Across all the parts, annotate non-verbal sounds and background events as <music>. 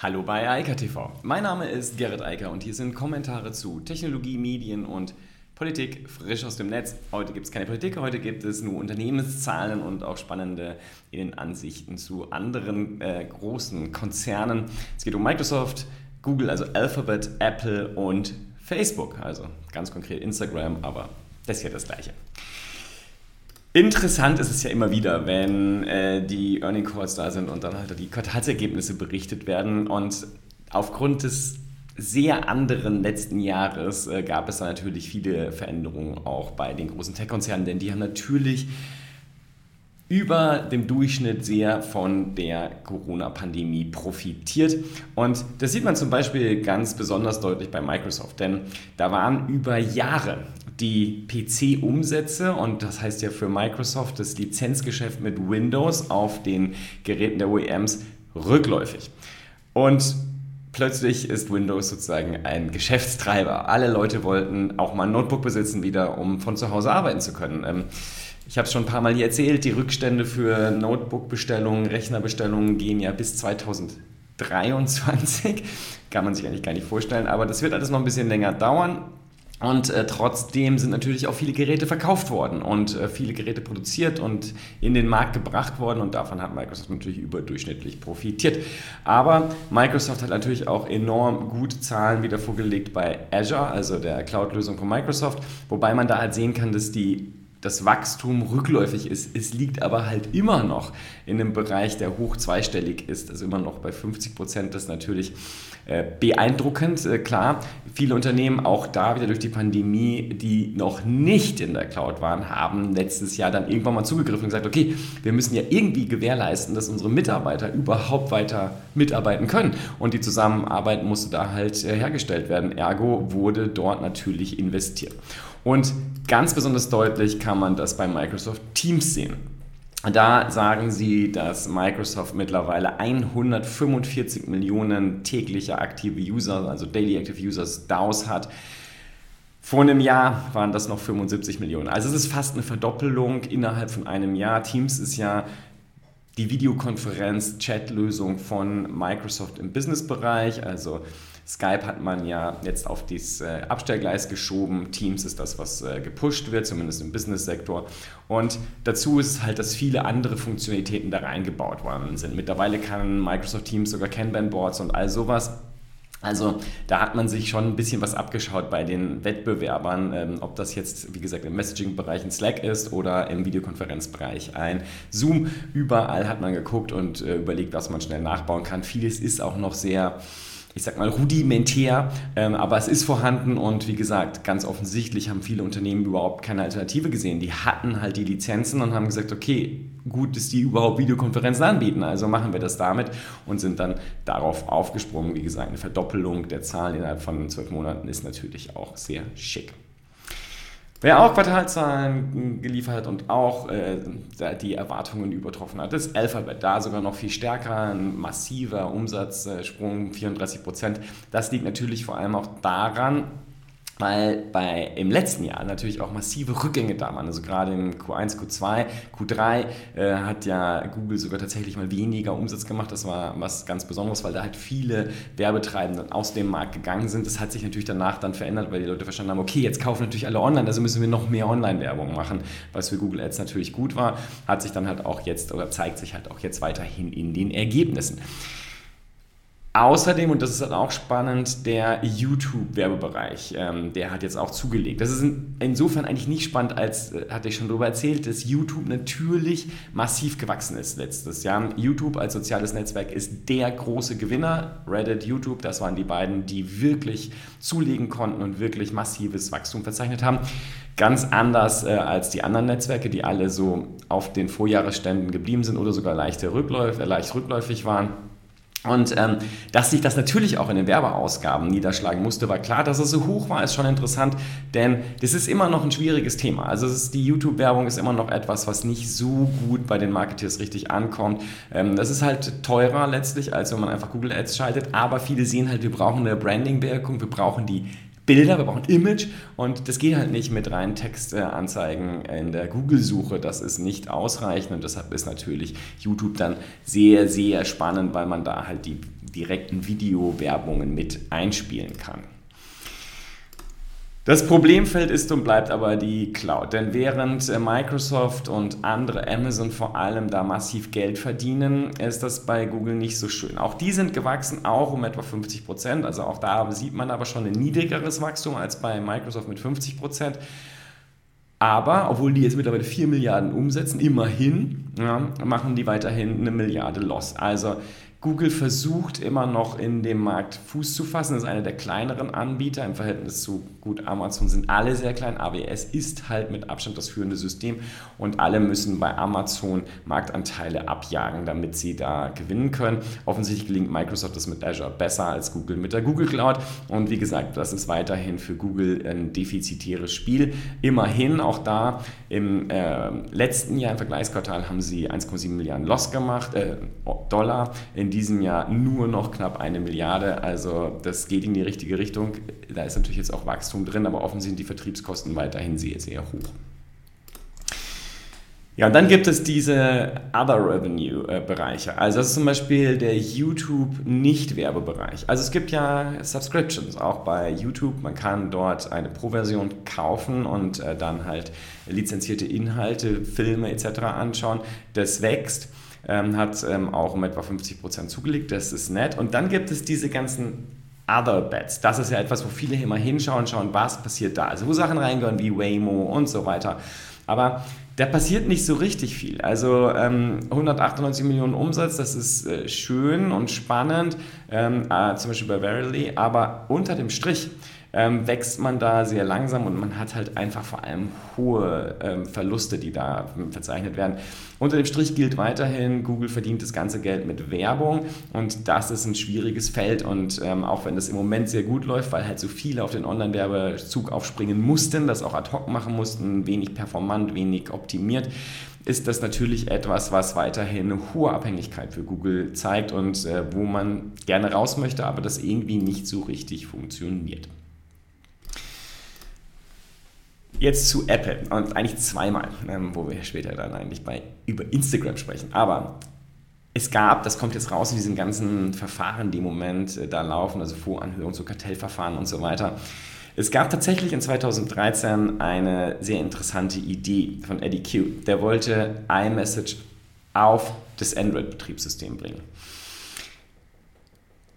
Hallo bei Eika TV. Mein Name ist Gerrit Eiker und hier sind Kommentare zu Technologie, Medien und Politik frisch aus dem Netz. Heute gibt es keine Politik, heute gibt es nur Unternehmenszahlen und auch spannende Innenansichten zu anderen äh, großen Konzernen. Es geht um Microsoft, Google, also Alphabet, Apple und Facebook. Also ganz konkret Instagram, aber das ist ja das gleiche. Interessant ist es ja immer wieder, wenn äh, die Earning Calls da sind und dann halt die Quartalsergebnisse berichtet werden. Und aufgrund des sehr anderen letzten Jahres äh, gab es da natürlich viele Veränderungen auch bei den großen Tech-Konzernen, denn die haben natürlich über dem Durchschnitt sehr von der Corona-Pandemie profitiert. Und das sieht man zum Beispiel ganz besonders deutlich bei Microsoft, denn da waren über Jahre die PC-Umsätze und das heißt ja für Microsoft das Lizenzgeschäft mit Windows auf den Geräten der OEMs rückläufig. Und plötzlich ist Windows sozusagen ein Geschäftstreiber. Alle Leute wollten auch mal ein Notebook besitzen wieder, um von zu Hause arbeiten zu können. Ähm, ich habe es schon ein paar Mal hier erzählt, die Rückstände für Notebook-Bestellungen, Rechnerbestellungen gehen ja bis 2023. Kann man sich eigentlich gar nicht vorstellen, aber das wird alles noch ein bisschen länger dauern. Und äh, trotzdem sind natürlich auch viele Geräte verkauft worden und äh, viele Geräte produziert und in den Markt gebracht worden und davon hat Microsoft natürlich überdurchschnittlich profitiert. Aber Microsoft hat natürlich auch enorm gute Zahlen wieder vorgelegt bei Azure, also der Cloud-Lösung von Microsoft, wobei man da halt sehen kann, dass die das Wachstum rückläufig ist. Es liegt aber halt immer noch in einem Bereich, der hoch zweistellig ist, also immer noch bei 50 Prozent. Das natürlich beeindruckend. Äh, klar, viele Unternehmen, auch da wieder durch die Pandemie, die noch nicht in der Cloud waren, haben letztes Jahr dann irgendwann mal zugegriffen und gesagt, okay, wir müssen ja irgendwie gewährleisten, dass unsere Mitarbeiter überhaupt weiter mitarbeiten können. Und die Zusammenarbeit musste da halt äh, hergestellt werden. Ergo wurde dort natürlich investiert. Und ganz besonders deutlich kann man das bei Microsoft Teams sehen. Da sagen sie, dass Microsoft mittlerweile 145 Millionen tägliche aktive User, also Daily Active Users, DAOs hat. Vor einem Jahr waren das noch 75 Millionen. Also es ist fast eine Verdoppelung innerhalb von einem Jahr. Teams ist ja die Videokonferenz-Chat-Lösung von Microsoft im Business-Bereich. Also Skype hat man ja jetzt auf das äh, Abstellgleis geschoben. Teams ist das, was äh, gepusht wird, zumindest im Business-Sektor. Und dazu ist halt, dass viele andere Funktionalitäten da reingebaut worden sind. Mittlerweile kann Microsoft Teams sogar Kanban-Boards und all sowas. Also da hat man sich schon ein bisschen was abgeschaut bei den Wettbewerbern, ähm, ob das jetzt, wie gesagt, im Messaging-Bereich ein Slack ist oder im Videokonferenzbereich ein Zoom. Überall hat man geguckt und äh, überlegt, was man schnell nachbauen kann. Vieles ist auch noch sehr ich sag mal, rudimentär, ähm, aber es ist vorhanden und wie gesagt, ganz offensichtlich haben viele Unternehmen überhaupt keine Alternative gesehen. Die hatten halt die Lizenzen und haben gesagt, okay, gut, dass die überhaupt Videokonferenzen anbieten, also machen wir das damit und sind dann darauf aufgesprungen. Wie gesagt, eine Verdoppelung der Zahlen innerhalb von zwölf Monaten ist natürlich auch sehr schick. Wer auch Quartalzahlen geliefert hat und auch äh, die Erwartungen übertroffen hat, ist Alphabet. Da sogar noch viel stärker, ein massiver Umsatzsprung, 34 Prozent. Das liegt natürlich vor allem auch daran, weil bei, im letzten Jahr natürlich auch massive Rückgänge da waren. Also gerade im Q1, Q2, Q3 äh, hat ja Google sogar tatsächlich mal weniger Umsatz gemacht. Das war was ganz Besonderes, weil da halt viele Werbetreibende aus dem Markt gegangen sind. Das hat sich natürlich danach dann verändert, weil die Leute verstanden haben, okay, jetzt kaufen natürlich alle online, also müssen wir noch mehr Online-Werbung machen, was für Google Ads natürlich gut war, hat sich dann halt auch jetzt oder zeigt sich halt auch jetzt weiterhin in den Ergebnissen. Außerdem, und das ist dann auch spannend, der YouTube-Werbebereich, ähm, der hat jetzt auch zugelegt. Das ist in, insofern eigentlich nicht spannend, als, äh, hatte ich schon darüber erzählt, dass YouTube natürlich massiv gewachsen ist letztes Jahr. YouTube als soziales Netzwerk ist der große Gewinner. Reddit, YouTube, das waren die beiden, die wirklich zulegen konnten und wirklich massives Wachstum verzeichnet haben. Ganz anders äh, als die anderen Netzwerke, die alle so auf den Vorjahresständen geblieben sind oder sogar leichte Rückläuf, äh, leicht rückläufig waren. Und ähm, dass sich das natürlich auch in den Werbeausgaben niederschlagen musste, war klar, dass es so hoch war, ist schon interessant, denn das ist immer noch ein schwieriges Thema. Also ist, die YouTube-Werbung ist immer noch etwas, was nicht so gut bei den Marketeers richtig ankommt. Ähm, das ist halt teurer letztlich, als wenn man einfach Google Ads schaltet, aber viele sehen halt, wir brauchen eine Branding-Wirkung, wir brauchen die Bilder, wir brauchen Image und das geht halt nicht mit reinen Textanzeigen in der Google-Suche. Das ist nicht ausreichend und deshalb ist natürlich YouTube dann sehr, sehr spannend, weil man da halt die direkten Videowerbungen mit einspielen kann. Das Problemfeld ist und bleibt aber die Cloud. Denn während äh, Microsoft und andere Amazon vor allem da massiv Geld verdienen, ist das bei Google nicht so schön. Auch die sind gewachsen, auch um etwa 50 Prozent. Also auch da sieht man aber schon ein niedrigeres Wachstum als bei Microsoft mit 50 Prozent. Aber, obwohl die jetzt mittlerweile 4 Milliarden umsetzen, immerhin ja, machen die weiterhin eine Milliarde Loss. Also Google versucht immer noch in dem Markt Fuß zu fassen, das ist einer der kleineren Anbieter im Verhältnis zu gut Amazon sind alle sehr klein. AWS ist halt mit Abstand das führende System und alle müssen bei Amazon Marktanteile abjagen, damit sie da gewinnen können. Offensichtlich gelingt Microsoft das mit Azure besser als Google mit der Google Cloud und wie gesagt, das ist weiterhin für Google ein defizitäres Spiel. Immerhin auch da im äh, letzten Jahr im Vergleichsquartal haben sie 1,7 Milliarden Loss gemacht, äh, Dollar. In in diesem Jahr nur noch knapp eine Milliarde. Also das geht in die richtige Richtung. Da ist natürlich jetzt auch Wachstum drin, aber offensichtlich sind die Vertriebskosten weiterhin sehr, sehr hoch. Ja, und dann gibt es diese Other Revenue-Bereiche. Also das ist zum Beispiel der YouTube-Nicht-Werbebereich. Also es gibt ja Subscriptions auch bei YouTube. Man kann dort eine Pro-Version kaufen und äh, dann halt lizenzierte Inhalte, Filme etc. anschauen. Das wächst ähm, hat ähm, auch um etwa 50% zugelegt, das ist nett. Und dann gibt es diese ganzen Other Bets. Das ist ja etwas, wo viele immer hinschauen, schauen, was passiert da. Also wo Sachen reingehören wie Waymo und so weiter. Aber da passiert nicht so richtig viel. Also ähm, 198 Millionen Umsatz, das ist äh, schön und spannend, ähm, äh, zum Beispiel bei Verily, aber unter dem Strich ähm, wächst man da sehr langsam und man hat halt einfach vor allem hohe ähm, Verluste, die da verzeichnet werden. Unter dem Strich gilt weiterhin, Google verdient das ganze Geld mit Werbung und das ist ein schwieriges Feld und ähm, auch wenn das im Moment sehr gut läuft, weil halt so viele auf den Online-Werbezug aufspringen mussten, das auch ad hoc machen mussten, wenig performant, wenig optimiert, ist das natürlich etwas, was weiterhin eine hohe Abhängigkeit für Google zeigt und äh, wo man gerne raus möchte, aber das irgendwie nicht so richtig funktioniert. Jetzt zu Apple und eigentlich zweimal, ähm, wo wir später dann eigentlich bei, über Instagram sprechen. Aber es gab, das kommt jetzt raus in diesen ganzen Verfahren, die im Moment äh, da laufen, also Voranhörung zu Kartellverfahren und so weiter. Es gab tatsächlich in 2013 eine sehr interessante Idee von Eddie Q. Der wollte iMessage auf das Android-Betriebssystem bringen.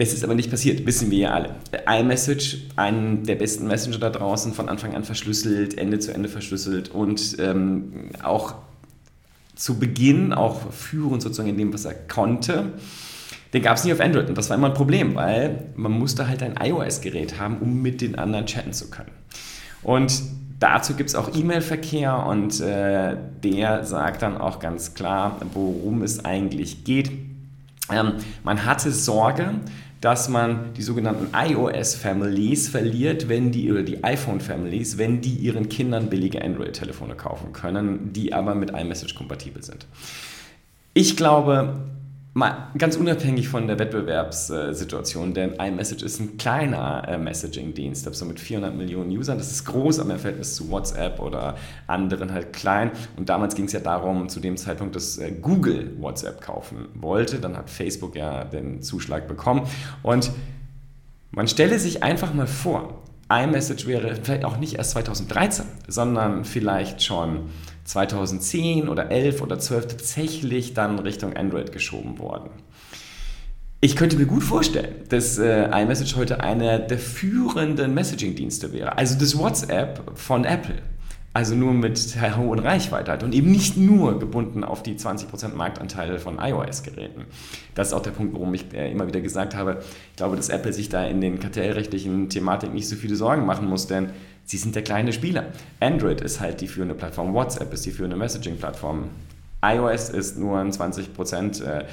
Es ist aber nicht passiert, wissen wir ja alle. iMessage, einen der besten Messenger da draußen, von Anfang an verschlüsselt, Ende zu Ende verschlüsselt und ähm, auch zu Beginn auch führend sozusagen in dem, was er konnte. Den gab es nicht auf Android und das war immer ein Problem, weil man musste halt ein iOS-Gerät haben, um mit den anderen chatten zu können. Und dazu gibt es auch E-Mail-Verkehr und äh, der sagt dann auch ganz klar, worum es eigentlich geht. Ähm, man hatte Sorge, dass man die sogenannten iOS-Families verliert, wenn die, oder die iPhone-Families, wenn die ihren Kindern billige Android-Telefone kaufen können, die aber mit iMessage kompatibel sind. Ich glaube, Mal ganz unabhängig von der Wettbewerbssituation, denn iMessage ist ein kleiner äh, Messaging-Dienst, so mit 400 Millionen Usern. Das ist groß am Verhältnis zu WhatsApp oder anderen halt klein. Und damals ging es ja darum, zu dem Zeitpunkt, dass äh, Google WhatsApp kaufen wollte. Dann hat Facebook ja den Zuschlag bekommen. Und man stelle sich einfach mal vor, iMessage wäre vielleicht auch nicht erst 2013, sondern vielleicht schon 2010 oder 11 oder 12 tatsächlich dann Richtung Android geschoben worden. Ich könnte mir gut vorstellen, dass äh, iMessage heute einer der führenden Messaging-Dienste wäre. Also das WhatsApp von Apple. Also nur mit hohen Reichweite halt und eben nicht nur gebunden auf die 20% Marktanteile von iOS-Geräten. Das ist auch der Punkt, warum ich äh, immer wieder gesagt habe, ich glaube, dass Apple sich da in den kartellrechtlichen Thematiken nicht so viele Sorgen machen muss, denn sie sind der kleine Spieler. Android ist halt die führende Plattform, WhatsApp ist die führende Messaging-Plattform. iOS ist nur ein 20% äh,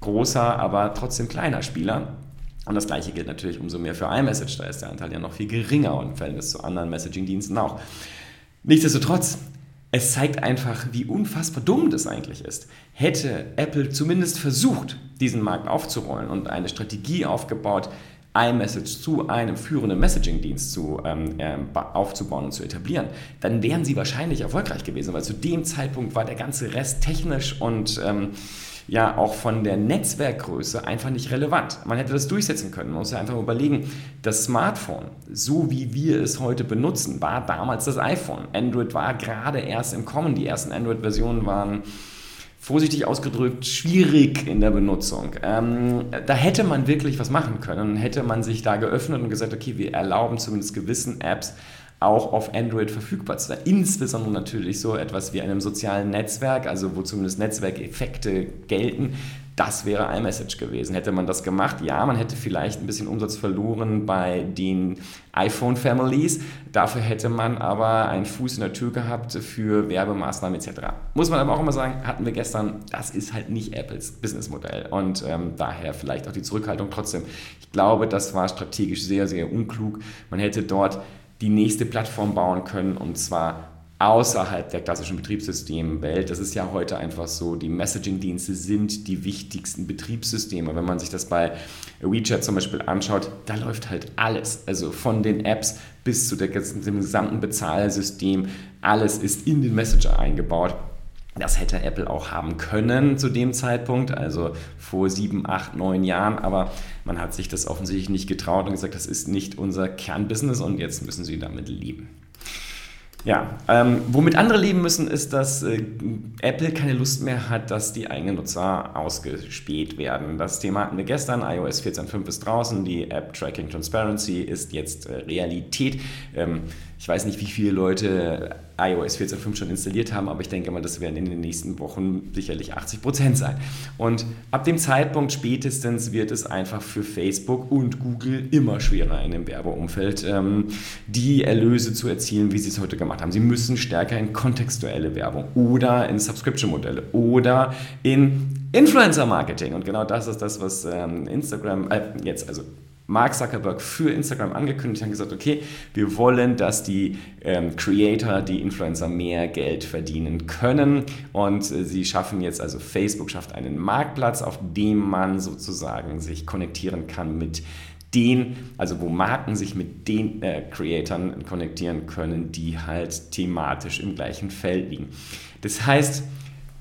großer, aber trotzdem kleiner Spieler. Und das gleiche gilt natürlich umso mehr für iMessage, da ist der Anteil ja noch viel geringer und im Verhältnis zu anderen Messaging-Diensten auch. Nichtsdestotrotz, es zeigt einfach, wie unfassbar dumm das eigentlich ist. Hätte Apple zumindest versucht, diesen Markt aufzurollen und eine Strategie aufgebaut, iMessage zu einem führenden Messaging-Dienst ähm, äh, aufzubauen und zu etablieren, dann wären sie wahrscheinlich erfolgreich gewesen, weil zu dem Zeitpunkt war der ganze Rest technisch und ähm, ja auch von der Netzwerkgröße einfach nicht relevant. Man hätte das durchsetzen können. Man muss ja einfach überlegen, das Smartphone, so wie wir es heute benutzen, war damals das iPhone. Android war gerade erst im Kommen. Die ersten Android-Versionen waren vorsichtig ausgedrückt, schwierig in der Benutzung. Ähm, da hätte man wirklich was machen können. Hätte man sich da geöffnet und gesagt, okay, wir erlauben zumindest gewissen Apps auch auf Android verfügbar zu sein. Insbesondere natürlich so etwas wie einem sozialen Netzwerk, also wo zumindest Netzwerkeffekte gelten. Das wäre iMessage gewesen. Hätte man das gemacht, ja, man hätte vielleicht ein bisschen Umsatz verloren bei den iPhone-Families. Dafür hätte man aber einen Fuß in der Tür gehabt für Werbemaßnahmen etc. Muss man aber auch immer sagen, hatten wir gestern, das ist halt nicht Apples Businessmodell und ähm, daher vielleicht auch die Zurückhaltung. Trotzdem, ich glaube, das war strategisch sehr, sehr unklug. Man hätte dort die nächste Plattform bauen können und zwar außerhalb der klassischen Betriebssystemwelt. Das ist ja heute einfach so, die Messaging-Dienste sind die wichtigsten Betriebssysteme. Wenn man sich das bei WeChat zum Beispiel anschaut, da läuft halt alles. Also von den Apps bis zu der, dem gesamten Bezahlsystem, alles ist in den Messenger eingebaut. Das hätte Apple auch haben können zu dem Zeitpunkt, also vor sieben, acht, neun Jahren, aber man hat sich das offensichtlich nicht getraut und gesagt, das ist nicht unser Kernbusiness und jetzt müssen sie damit leben. Ja, ähm, womit andere leben müssen, ist, dass äh, Apple keine Lust mehr hat, dass die eigenen Nutzer ausgespäht werden. Das Thema hatten wir gestern, iOS 14.5 ist draußen, die App Tracking Transparency ist jetzt äh, Realität. Ähm, ich weiß nicht, wie viele Leute iOS 14.5 schon installiert haben, aber ich denke mal, das werden in den nächsten Wochen sicherlich 80 Prozent sein. Und ab dem Zeitpunkt spätestens wird es einfach für Facebook und Google immer schwerer in dem Werbeumfeld, ähm, die Erlöse zu erzielen, wie sie es heute gemacht haben. Sie müssen stärker in kontextuelle Werbung oder in Subscription-Modelle oder in Influencer-Marketing. Und genau das ist das, was ähm, Instagram äh, jetzt, also Mark Zuckerberg für Instagram angekündigt und gesagt, okay, wir wollen, dass die ähm, Creator, die Influencer mehr Geld verdienen können und äh, sie schaffen jetzt, also Facebook schafft einen Marktplatz, auf dem man sozusagen sich konnektieren kann mit den, also wo Marken sich mit den äh, Creatoren konnektieren können, die halt thematisch im gleichen Feld liegen. Das heißt,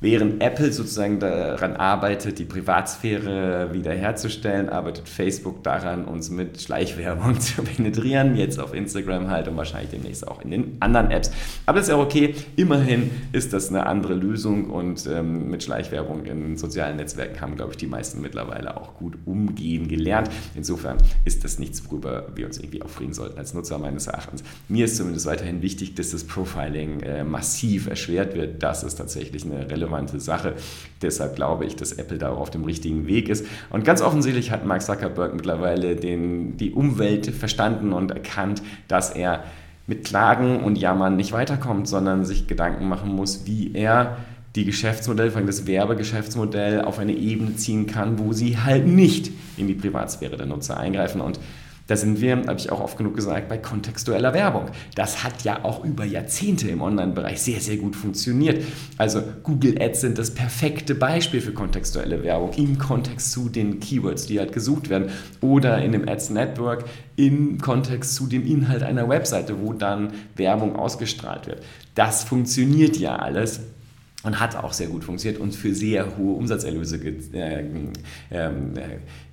Während Apple sozusagen daran arbeitet, die Privatsphäre wiederherzustellen, arbeitet Facebook daran, uns mit Schleichwerbung <laughs> zu penetrieren. Jetzt auf Instagram halt und wahrscheinlich demnächst auch in den anderen Apps. Aber das ist ja okay. Immerhin ist das eine andere Lösung und ähm, mit Schleichwerbung in sozialen Netzwerken haben, glaube ich, die meisten mittlerweile auch gut umgehen gelernt. Insofern ist das nichts, worüber wir uns irgendwie aufregen sollten als Nutzer meines Erachtens. Mir ist zumindest weiterhin wichtig, dass das Profiling äh, massiv erschwert wird. Das ist tatsächlich eine relevante relevante Sache. Deshalb glaube ich, dass Apple da auch auf dem richtigen Weg ist. Und ganz offensichtlich hat Mark Zuckerberg mittlerweile den, die Umwelt verstanden und erkannt, dass er mit Klagen und Jammern nicht weiterkommt, sondern sich Gedanken machen muss, wie er die Geschäftsmodelle, vor allem das Werbegeschäftsmodell auf eine Ebene ziehen kann, wo sie halt nicht in die Privatsphäre der Nutzer eingreifen. Und da sind wir, habe ich auch oft genug gesagt, bei kontextueller Werbung. Das hat ja auch über Jahrzehnte im Online-Bereich sehr, sehr gut funktioniert. Also Google Ads sind das perfekte Beispiel für kontextuelle Werbung im Kontext zu den Keywords, die halt gesucht werden. Oder in dem Ads Network im Kontext zu dem Inhalt einer Webseite, wo dann Werbung ausgestrahlt wird. Das funktioniert ja alles und hat auch sehr gut funktioniert und für sehr hohe Umsatzerlöse ge äh, äh,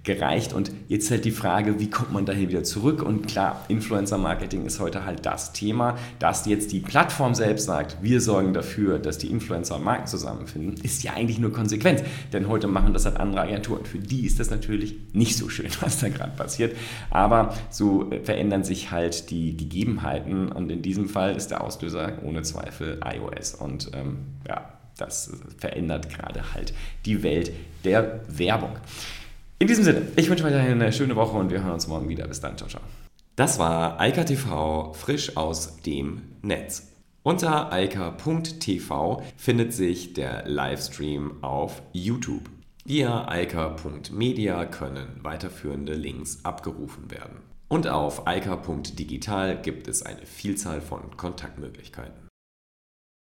gereicht. Und jetzt halt die Frage, wie kommt man dahin wieder zurück? Und klar, Influencer-Marketing ist heute halt das Thema, dass jetzt die Plattform selbst sagt, wir sorgen dafür, dass die Influencer und Marken zusammenfinden, ist ja eigentlich nur konsequent. Denn heute machen das halt andere Agenturen. Für die ist das natürlich nicht so schön, <laughs> was da gerade passiert. Aber so verändern sich halt die Gegebenheiten und in diesem Fall ist der Auslöser ohne Zweifel iOS. Und ähm, ja, das verändert gerade halt die Welt der Werbung. In diesem Sinne, ich wünsche euch eine schöne Woche und wir hören uns morgen wieder. Bis dann, ciao, ciao. Das war Eika TV frisch aus dem Netz. Unter eika.tv findet sich der Livestream auf YouTube. Via eika.media können weiterführende Links abgerufen werden. Und auf eika.digital gibt es eine Vielzahl von Kontaktmöglichkeiten.